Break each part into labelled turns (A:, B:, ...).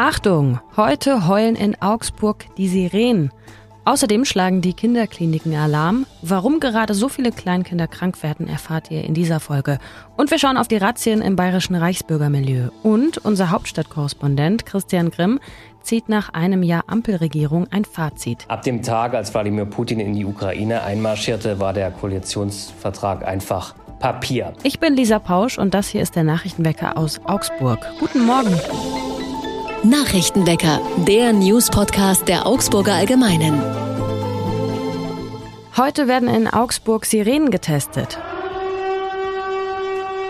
A: Achtung, heute heulen in Augsburg die Sirenen. Außerdem schlagen die Kinderkliniken Alarm. Warum gerade so viele Kleinkinder krank werden, erfahrt ihr in dieser Folge. Und wir schauen auf die Razzien im bayerischen Reichsbürgermilieu. Und unser Hauptstadtkorrespondent Christian Grimm zieht nach einem Jahr Ampelregierung ein Fazit.
B: Ab dem Tag, als Wladimir Putin in die Ukraine einmarschierte, war der Koalitionsvertrag einfach Papier.
A: Ich bin Lisa Pausch und das hier ist der Nachrichtenwecker aus Augsburg. Guten Morgen.
C: Nachrichtenwecker, der News-Podcast der Augsburger Allgemeinen.
A: Heute werden in Augsburg Sirenen getestet.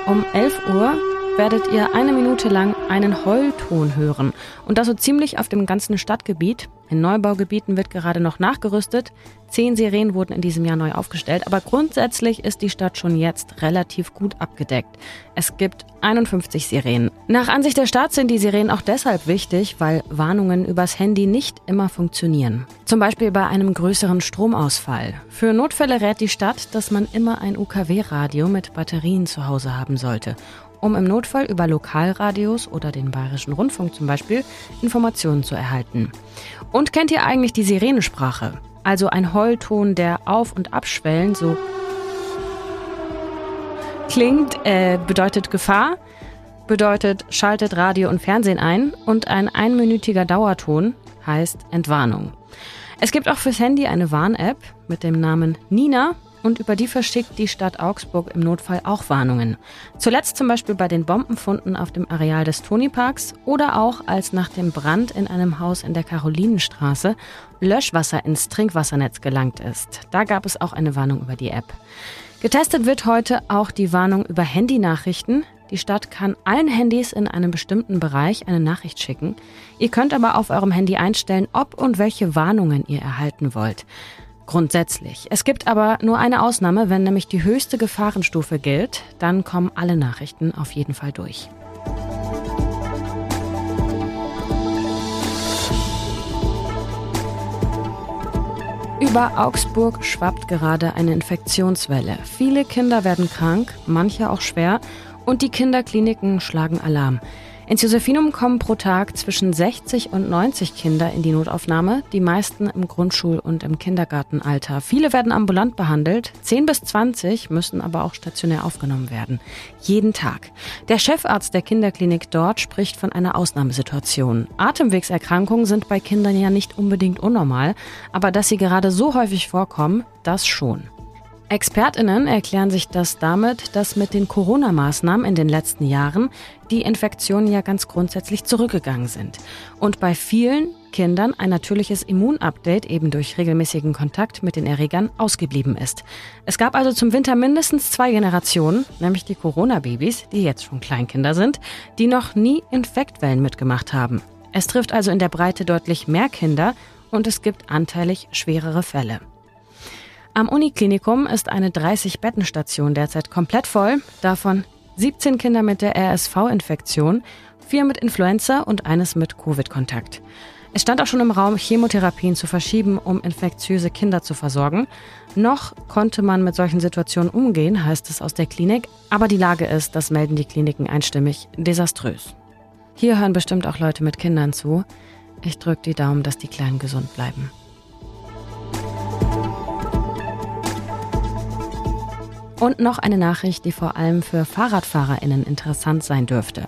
A: Um 11 Uhr werdet ihr eine Minute lang einen Heulton hören. Und das so ziemlich auf dem ganzen Stadtgebiet. In Neubaugebieten wird gerade noch nachgerüstet. Zehn Sirenen wurden in diesem Jahr neu aufgestellt, aber grundsätzlich ist die Stadt schon jetzt relativ gut abgedeckt. Es gibt 51 Sirenen. Nach Ansicht der Stadt sind die Sirenen auch deshalb wichtig, weil Warnungen übers Handy nicht immer funktionieren. Zum Beispiel bei einem größeren Stromausfall. Für Notfälle rät die Stadt, dass man immer ein UKW-Radio mit Batterien zu Hause haben sollte um im Notfall über Lokalradios oder den Bayerischen Rundfunk zum Beispiel Informationen zu erhalten. Und kennt ihr eigentlich die Sirenesprache? Also ein Heulton, der auf- und abschwellen so klingt, äh, bedeutet Gefahr, bedeutet schaltet Radio und Fernsehen ein und ein einminütiger Dauerton heißt Entwarnung. Es gibt auch fürs Handy eine Warn-App mit dem Namen Nina und über die verschickt die Stadt Augsburg im Notfall auch Warnungen. Zuletzt zum Beispiel bei den Bombenfunden auf dem Areal des Tonyparks oder auch als nach dem Brand in einem Haus in der Karolinenstraße Löschwasser ins Trinkwassernetz gelangt ist. Da gab es auch eine Warnung über die App. Getestet wird heute auch die Warnung über Handynachrichten. Die Stadt kann allen Handys in einem bestimmten Bereich eine Nachricht schicken. Ihr könnt aber auf eurem Handy einstellen, ob und welche Warnungen ihr erhalten wollt. Grundsätzlich. Es gibt aber nur eine Ausnahme, wenn nämlich die höchste Gefahrenstufe gilt, dann kommen alle Nachrichten auf jeden Fall durch. Über Augsburg schwappt gerade eine Infektionswelle. Viele Kinder werden krank, manche auch schwer, und die Kinderkliniken schlagen Alarm. Ins Josephinum kommen pro Tag zwischen 60 und 90 Kinder in die Notaufnahme, die meisten im Grundschul- und im Kindergartenalter. Viele werden ambulant behandelt, 10 bis 20 müssen aber auch stationär aufgenommen werden. Jeden Tag. Der Chefarzt der Kinderklinik dort spricht von einer Ausnahmesituation. Atemwegserkrankungen sind bei Kindern ja nicht unbedingt unnormal, aber dass sie gerade so häufig vorkommen, das schon. Expertinnen erklären sich das damit, dass mit den Corona-Maßnahmen in den letzten Jahren die Infektionen ja ganz grundsätzlich zurückgegangen sind und bei vielen Kindern ein natürliches Immunupdate eben durch regelmäßigen Kontakt mit den Erregern ausgeblieben ist. Es gab also zum Winter mindestens zwei Generationen, nämlich die Corona-Babys, die jetzt schon Kleinkinder sind, die noch nie Infektwellen mitgemacht haben. Es trifft also in der Breite deutlich mehr Kinder und es gibt anteilig schwerere Fälle. Am Uniklinikum ist eine 30-Bettenstation derzeit komplett voll, davon 17 Kinder mit der RSV-Infektion, vier mit Influenza und eines mit Covid-Kontakt. Es stand auch schon im Raum, Chemotherapien zu verschieben, um infektiöse Kinder zu versorgen. Noch konnte man mit solchen Situationen umgehen, heißt es aus der Klinik, aber die Lage ist, das melden die Kliniken einstimmig, desaströs. Hier hören bestimmt auch Leute mit Kindern zu. Ich drücke die Daumen, dass die Kleinen gesund bleiben. Und noch eine Nachricht, die vor allem für FahrradfahrerInnen interessant sein dürfte.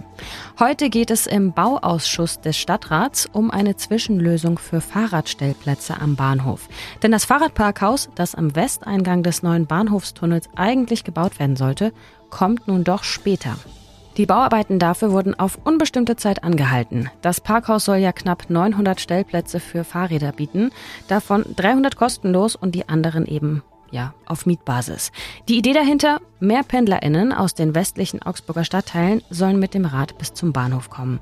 A: Heute geht es im Bauausschuss des Stadtrats um eine Zwischenlösung für Fahrradstellplätze am Bahnhof. Denn das Fahrradparkhaus, das am Westeingang des neuen Bahnhofstunnels eigentlich gebaut werden sollte, kommt nun doch später. Die Bauarbeiten dafür wurden auf unbestimmte Zeit angehalten. Das Parkhaus soll ja knapp 900 Stellplätze für Fahrräder bieten, davon 300 kostenlos und die anderen eben ja, auf Mietbasis. Die Idee dahinter, mehr PendlerInnen aus den westlichen Augsburger Stadtteilen sollen mit dem Rad bis zum Bahnhof kommen.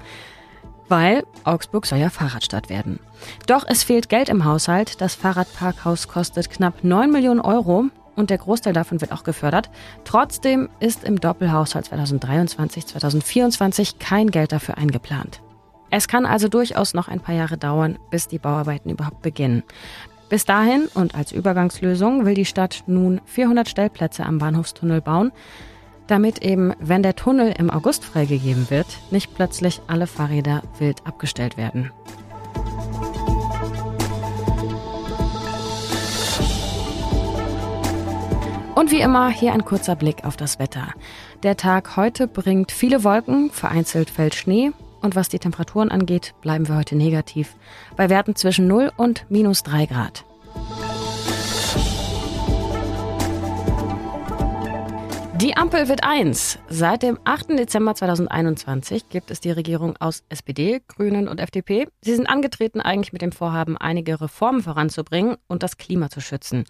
A: Weil Augsburg soll ja Fahrradstadt werden. Doch es fehlt Geld im Haushalt. Das Fahrradparkhaus kostet knapp 9 Millionen Euro und der Großteil davon wird auch gefördert. Trotzdem ist im Doppelhaushalt 2023, 2024 kein Geld dafür eingeplant. Es kann also durchaus noch ein paar Jahre dauern, bis die Bauarbeiten überhaupt beginnen. Bis dahin und als Übergangslösung will die Stadt nun 400 Stellplätze am Bahnhofstunnel bauen. damit eben, wenn der Tunnel im August freigegeben wird, nicht plötzlich alle Fahrräder wild abgestellt werden. Und wie immer hier ein kurzer Blick auf das Wetter. Der Tag heute bringt viele Wolken, vereinzelt fällt Schnee und was die Temperaturen angeht, bleiben wir heute negativ bei Werten zwischen 0 und minus 3 Grad. Die Ampel wird eins. Seit dem 8. Dezember 2021 gibt es die Regierung aus SPD, Grünen und FDP. Sie sind angetreten, eigentlich mit dem Vorhaben, einige Reformen voranzubringen und das Klima zu schützen.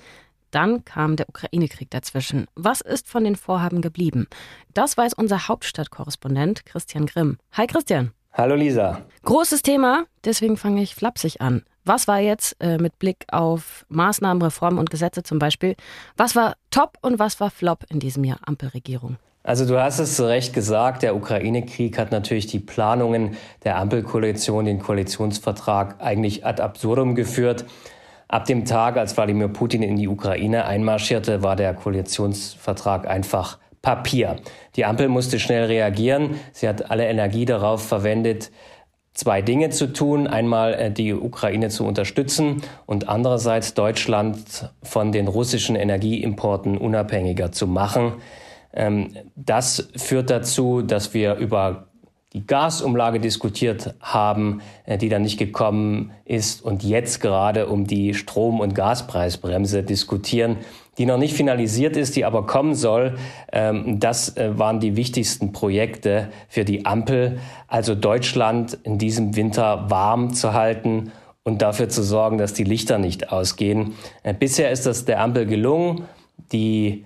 A: Dann kam der Ukraine-Krieg dazwischen. Was ist von den Vorhaben geblieben? Das weiß unser Hauptstadtkorrespondent Christian Grimm. Hi Christian.
B: Hallo Lisa.
A: Großes Thema, deswegen fange ich flapsig an. Was war jetzt äh, mit Blick auf Maßnahmen, Reformen und Gesetze zum Beispiel, was war top und was war flop in diesem Jahr Ampelregierung?
B: Also du hast es zu Recht gesagt, der Ukraine-Krieg hat natürlich die Planungen der Ampelkoalition, den Koalitionsvertrag eigentlich ad absurdum geführt. Ab dem Tag, als Wladimir Putin in die Ukraine einmarschierte, war der Koalitionsvertrag einfach Papier. Die Ampel musste schnell reagieren. Sie hat alle Energie darauf verwendet, zwei Dinge zu tun. Einmal äh, die Ukraine zu unterstützen und andererseits Deutschland von den russischen Energieimporten unabhängiger zu machen. Ähm, das führt dazu, dass wir über die Gasumlage diskutiert haben, äh, die dann nicht gekommen ist und jetzt gerade um die Strom- und Gaspreisbremse diskutieren, die noch nicht finalisiert ist, die aber kommen soll. Ähm, das äh, waren die wichtigsten Projekte für die Ampel, also Deutschland in diesem Winter warm zu halten und dafür zu sorgen, dass die Lichter nicht ausgehen. Äh, bisher ist das der Ampel gelungen. Die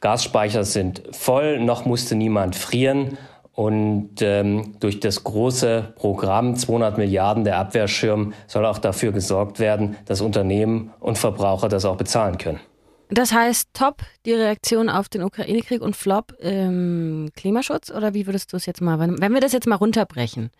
B: Gasspeicher sind voll, noch musste niemand frieren. Und ähm, durch das große Programm 200 Milliarden der Abwehrschirm soll auch dafür gesorgt werden, dass Unternehmen und Verbraucher das auch bezahlen können.
A: Das heißt, top die Reaktion auf den Ukraine-Krieg und flop ähm, Klimaschutz? Oder wie würdest du es jetzt mal, wenn, wenn wir das jetzt mal runterbrechen?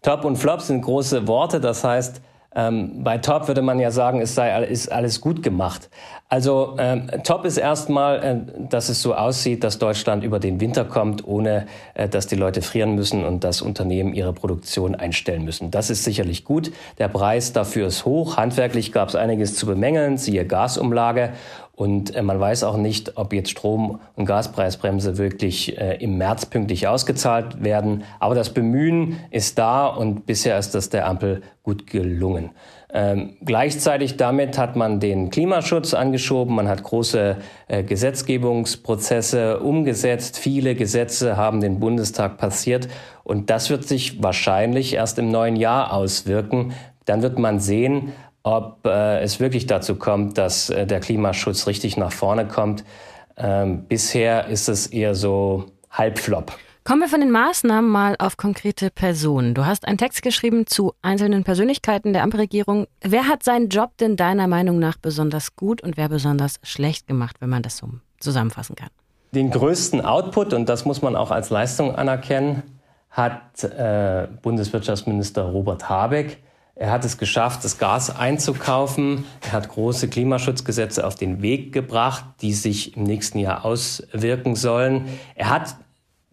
B: Top und flop sind große Worte. Das heißt, ähm, bei Top würde man ja sagen, es sei ist alles gut gemacht. Also ähm, Top ist erstmal, äh, dass es so aussieht, dass Deutschland über den Winter kommt, ohne äh, dass die Leute frieren müssen und dass Unternehmen ihre Produktion einstellen müssen. Das ist sicherlich gut. Der Preis dafür ist hoch. Handwerklich gab es einiges zu bemängeln, siehe Gasumlage. Und äh, man weiß auch nicht, ob jetzt Strom- und Gaspreisbremse wirklich äh, im März pünktlich ausgezahlt werden. Aber das Bemühen ist da und bisher ist das der Ampel gut gelungen. Ähm, gleichzeitig damit hat man den Klimaschutz angeschoben, man hat große äh, Gesetzgebungsprozesse umgesetzt, viele Gesetze haben den Bundestag passiert und das wird sich wahrscheinlich erst im neuen Jahr auswirken. Dann wird man sehen, ob äh, es wirklich dazu kommt, dass äh, der Klimaschutz richtig nach vorne kommt. Ähm, bisher ist es eher so halbflop.
A: Kommen wir von den Maßnahmen mal auf konkrete Personen. Du hast einen Text geschrieben zu einzelnen Persönlichkeiten der Ampelregierung. Wer hat seinen Job denn deiner Meinung nach besonders gut und wer besonders schlecht gemacht, wenn man das so zusammenfassen kann?
B: Den größten Output, und das muss man auch als Leistung anerkennen, hat äh, Bundeswirtschaftsminister Robert Habeck er hat es geschafft, das Gas einzukaufen. Er hat große Klimaschutzgesetze auf den Weg gebracht, die sich im nächsten Jahr auswirken sollen. Er hat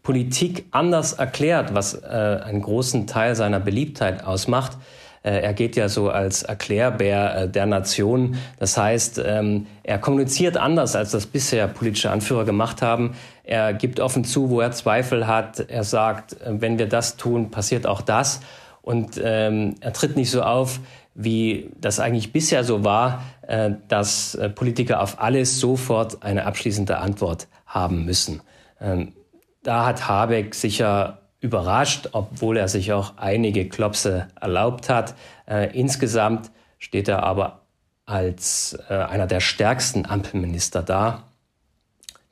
B: Politik anders erklärt, was äh, einen großen Teil seiner Beliebtheit ausmacht. Äh, er geht ja so als Erklärbär äh, der Nation. Das heißt, ähm, er kommuniziert anders, als das bisher politische Anführer gemacht haben. Er gibt offen zu, wo er Zweifel hat. Er sagt, äh, wenn wir das tun, passiert auch das und ähm, er tritt nicht so auf, wie das eigentlich bisher so war, äh, dass äh, Politiker auf alles sofort eine abschließende Antwort haben müssen. Ähm, da hat Habeck sicher überrascht, obwohl er sich auch einige Klopse erlaubt hat. Äh, insgesamt steht er aber als äh, einer der stärksten Ampelminister da.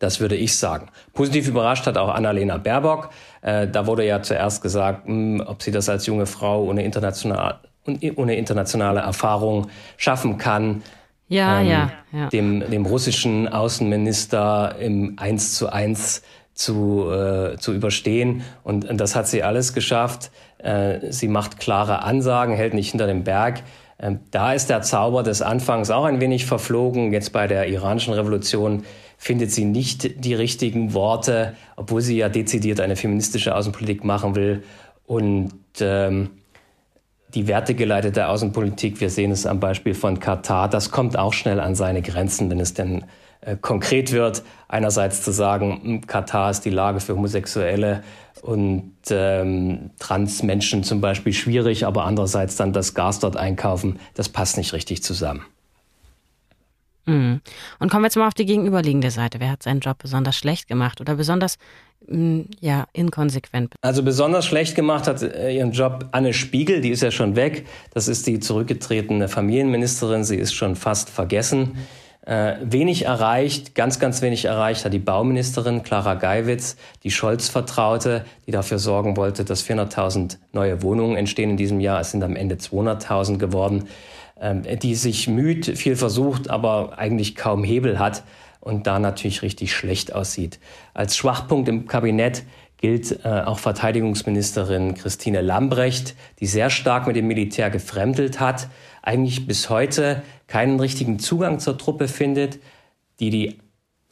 B: Das würde ich sagen. Positiv überrascht hat auch Annalena Baerbock. Äh, da wurde ja zuerst gesagt, mh, hm, ob sie das als junge Frau ohne, international, ohne internationale Erfahrung schaffen kann.
A: Ja, ähm, ja, ja.
B: Dem, dem russischen Außenminister im Eins zu eins zu, äh, zu überstehen. Und, und das hat sie alles geschafft. Äh, sie macht klare Ansagen, hält nicht hinter dem Berg. Ähm, da ist der Zauber des Anfangs auch ein wenig verflogen. Jetzt bei der iranischen Revolution findet sie nicht die richtigen Worte, obwohl sie ja dezidiert eine feministische Außenpolitik machen will. Und ähm, die wertegeleitete Außenpolitik, wir sehen es am Beispiel von Katar, das kommt auch schnell an seine Grenzen, wenn es denn äh, konkret wird. Einerseits zu sagen, hm, Katar ist die Lage für Homosexuelle und ähm, Transmenschen zum Beispiel schwierig, aber andererseits dann das Gas dort einkaufen, das passt nicht richtig zusammen.
A: Mhm. Und kommen wir jetzt mal auf die gegenüberliegende Seite. Wer hat seinen Job besonders schlecht gemacht oder besonders mm, ja, inkonsequent?
B: Also besonders schlecht gemacht hat äh, ihren Job Anne Spiegel, die ist ja schon weg. Das ist die zurückgetretene Familienministerin, sie ist schon fast vergessen. Äh, wenig erreicht, ganz, ganz wenig erreicht hat die Bauministerin Clara Geiwitz, die Scholz vertraute, die dafür sorgen wollte, dass 400.000 neue Wohnungen entstehen in diesem Jahr. Es sind am Ende 200.000 geworden. Ähm, die sich müht, viel versucht, aber eigentlich kaum Hebel hat und da natürlich richtig schlecht aussieht. Als Schwachpunkt im Kabinett gilt äh, auch Verteidigungsministerin Christine Lambrecht, die sehr stark mit dem Militär gefremdelt hat, eigentlich bis heute keinen richtigen Zugang zur Truppe findet, die die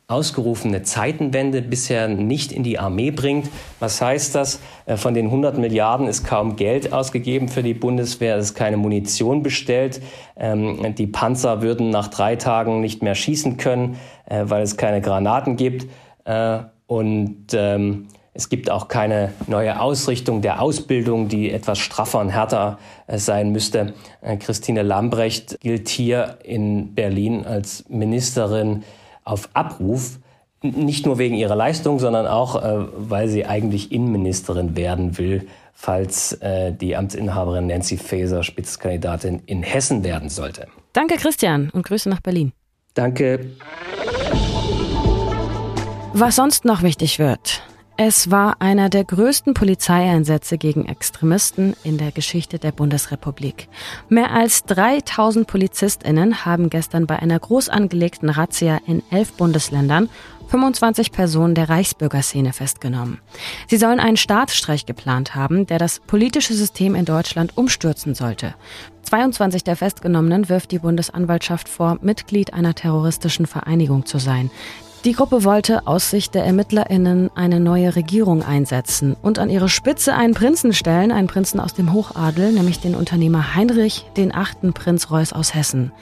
B: ausgerufene Zeitenwende bisher nicht in die Armee bringt. Was heißt das? Äh, von den 100 Milliarden ist kaum Geld ausgegeben für die Bundeswehr, es ist keine Munition bestellt. Ähm, die Panzer würden nach drei Tagen nicht mehr schießen können, äh, weil es keine Granaten gibt. Äh, und ähm, es gibt auch keine neue Ausrichtung der Ausbildung, die etwas straffer und härter sein müsste. Christine Lambrecht gilt hier in Berlin als Ministerin auf Abruf, nicht nur wegen ihrer Leistung, sondern auch, äh, weil sie eigentlich Innenministerin werden will, falls äh, die Amtsinhaberin Nancy Faeser Spitzenkandidatin in Hessen werden sollte.
A: Danke, Christian, und Grüße nach Berlin.
B: Danke.
A: Was sonst noch wichtig wird. Es war einer der größten Polizeieinsätze gegen Extremisten in der Geschichte der Bundesrepublik. Mehr als 3000 Polizistinnen haben gestern bei einer groß angelegten Razzia in elf Bundesländern 25 Personen der Reichsbürgerszene festgenommen. Sie sollen einen Staatsstreich geplant haben, der das politische System in Deutschland umstürzen sollte. 22 der Festgenommenen wirft die Bundesanwaltschaft vor, Mitglied einer terroristischen Vereinigung zu sein. Die Gruppe wollte aus Sicht der ErmittlerInnen eine neue Regierung einsetzen und an ihre Spitze einen Prinzen stellen, einen Prinzen aus dem Hochadel, nämlich den Unternehmer Heinrich, den achten Prinz Reuß aus Hessen.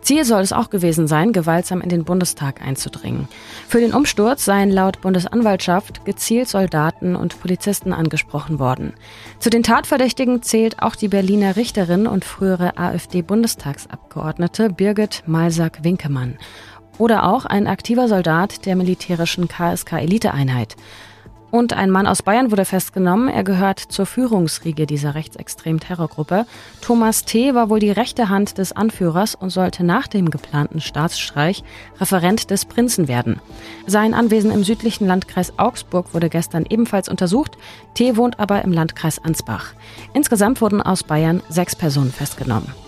A: Ziel soll es auch gewesen sein, gewaltsam in den Bundestag einzudringen. Für den Umsturz seien laut Bundesanwaltschaft gezielt Soldaten und Polizisten angesprochen worden. Zu den Tatverdächtigen zählt auch die Berliner Richterin und frühere AfD-Bundestagsabgeordnete Birgit Malsack-Winkemann oder auch ein aktiver Soldat der militärischen KSK-Eliteeinheit. Und ein Mann aus Bayern wurde festgenommen. Er gehört zur Führungsriege dieser rechtsextremen Terrorgruppe. Thomas T. war wohl die rechte Hand des Anführers und sollte nach dem geplanten Staatsstreich Referent des Prinzen werden. Sein Anwesen im südlichen Landkreis Augsburg wurde gestern ebenfalls untersucht. T. wohnt aber im Landkreis Ansbach. Insgesamt wurden aus Bayern sechs Personen festgenommen.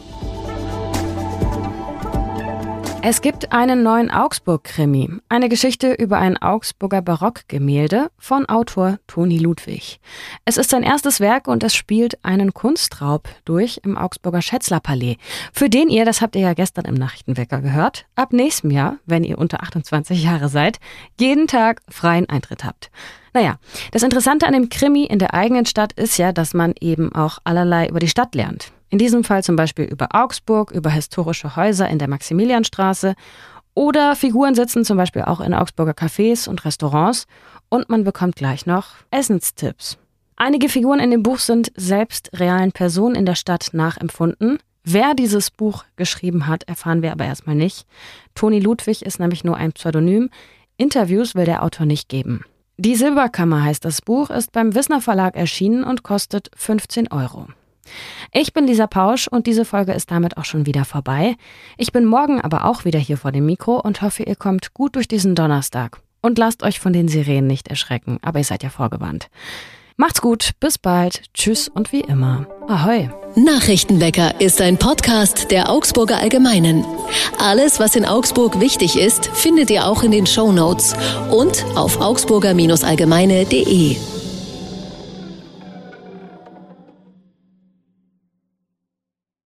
A: Es gibt einen neuen Augsburg-Krimi, eine Geschichte über ein Augsburger Barockgemälde von Autor Toni Ludwig. Es ist sein erstes Werk und es spielt einen Kunstraub durch im Augsburger Schätzlerpalais, für den ihr, das habt ihr ja gestern im Nachrichtenwecker gehört, ab nächstem Jahr, wenn ihr unter 28 Jahre seid, jeden Tag freien Eintritt habt. Naja, das Interessante an dem Krimi in der eigenen Stadt ist ja, dass man eben auch allerlei über die Stadt lernt. In diesem Fall zum Beispiel über Augsburg, über historische Häuser in der Maximilianstraße oder Figuren sitzen zum Beispiel auch in Augsburger Cafés und Restaurants und man bekommt gleich noch Essenstipps. Einige Figuren in dem Buch sind selbst realen Personen in der Stadt nachempfunden. Wer dieses Buch geschrieben hat, erfahren wir aber erstmal nicht. Toni Ludwig ist nämlich nur ein Pseudonym. Interviews will der Autor nicht geben. Die Silberkammer heißt das Buch, ist beim Wissner Verlag erschienen und kostet 15 Euro. Ich bin Lisa Pausch und diese Folge ist damit auch schon wieder vorbei. Ich bin morgen aber auch wieder hier vor dem Mikro und hoffe, ihr kommt gut durch diesen Donnerstag. Und lasst euch von den Sirenen nicht erschrecken, aber ihr seid ja vorgewandt. Macht's gut, bis bald, tschüss und wie immer, ahoi.
C: Nachrichtenwecker ist ein Podcast der Augsburger Allgemeinen. Alles, was in Augsburg wichtig ist, findet ihr auch in den Show Notes und auf augsburger-allgemeine.de.